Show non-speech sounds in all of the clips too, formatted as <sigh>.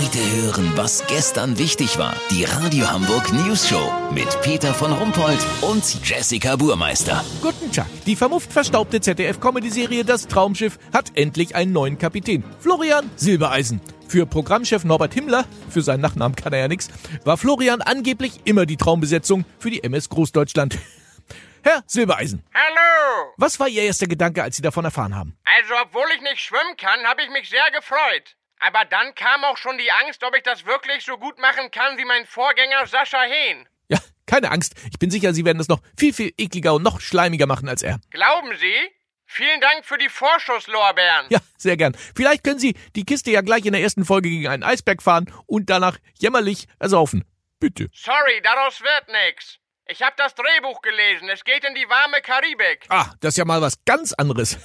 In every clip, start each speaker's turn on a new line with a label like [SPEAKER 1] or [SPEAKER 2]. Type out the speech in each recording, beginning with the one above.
[SPEAKER 1] Heute hören, was gestern wichtig war. Die Radio Hamburg News Show mit Peter von Rumpold und Jessica Burmeister.
[SPEAKER 2] Guten Tag. Die vermufft verstaubte ZDF-Comedy-Serie Das Traumschiff hat endlich einen neuen Kapitän. Florian Silbereisen. Für Programmchef Norbert Himmler, für seinen Nachnamen kann er ja nichts, war Florian angeblich immer die Traumbesetzung für die MS Großdeutschland. <laughs> Herr Silbereisen,
[SPEAKER 3] Hallo!
[SPEAKER 2] was war Ihr erster Gedanke, als Sie davon erfahren haben?
[SPEAKER 3] Also, obwohl ich nicht schwimmen kann, habe ich mich sehr gefreut. Aber dann kam auch schon die Angst, ob ich das wirklich so gut machen kann wie mein Vorgänger Sascha Hehn.
[SPEAKER 2] Ja, keine Angst. Ich bin sicher, Sie werden das noch viel, viel ekliger und noch schleimiger machen als er.
[SPEAKER 3] Glauben Sie? Vielen Dank für die Vorschusslorbeeren.
[SPEAKER 2] Ja, sehr gern. Vielleicht können Sie die Kiste ja gleich in der ersten Folge gegen einen Eisberg fahren und danach jämmerlich ersaufen. Bitte.
[SPEAKER 3] Sorry, daraus wird nix. Ich habe das Drehbuch gelesen. Es geht in die warme Karibik.
[SPEAKER 2] Ah, das ist ja mal was ganz anderes.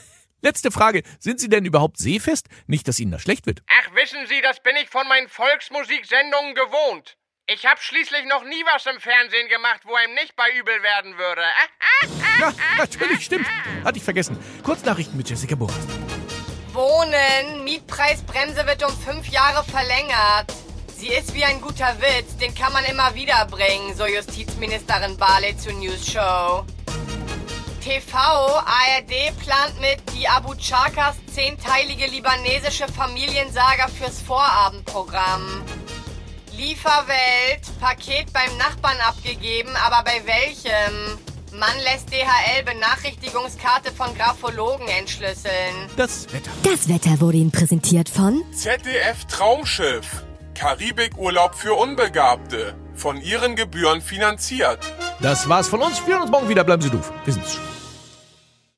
[SPEAKER 2] Letzte Frage. Sind Sie denn überhaupt seefest? Nicht, dass Ihnen das schlecht wird.
[SPEAKER 3] Ach, wissen Sie, das bin ich von meinen Volksmusiksendungen gewohnt. Ich habe schließlich noch nie was im Fernsehen gemacht, wo einem nicht bei übel werden würde. Ah, <laughs>
[SPEAKER 2] Ja, natürlich, stimmt. Hatte ich vergessen. Kurznachrichten mit Jessica Burg.
[SPEAKER 4] Wohnen. Mietpreisbremse wird um fünf Jahre verlängert. Sie ist wie ein guter Witz, den kann man immer wieder bringen, so Justizministerin Barley zur News Show. TV, ARD plant mit Die Abu Chakas zehnteilige libanesische Familiensaga fürs Vorabendprogramm. Lieferwelt, Paket beim Nachbarn abgegeben, aber bei welchem? Mann lässt DHL Benachrichtigungskarte von Graphologen entschlüsseln.
[SPEAKER 2] Das Wetter.
[SPEAKER 5] Das Wetter wurde Ihnen präsentiert von
[SPEAKER 6] ZDF Traumschiff. Karibikurlaub für Unbegabte. Von ihren Gebühren finanziert.
[SPEAKER 2] Das war's von uns. Wir hören uns morgen wieder. Bleiben Sie doof. Wir sind's schon.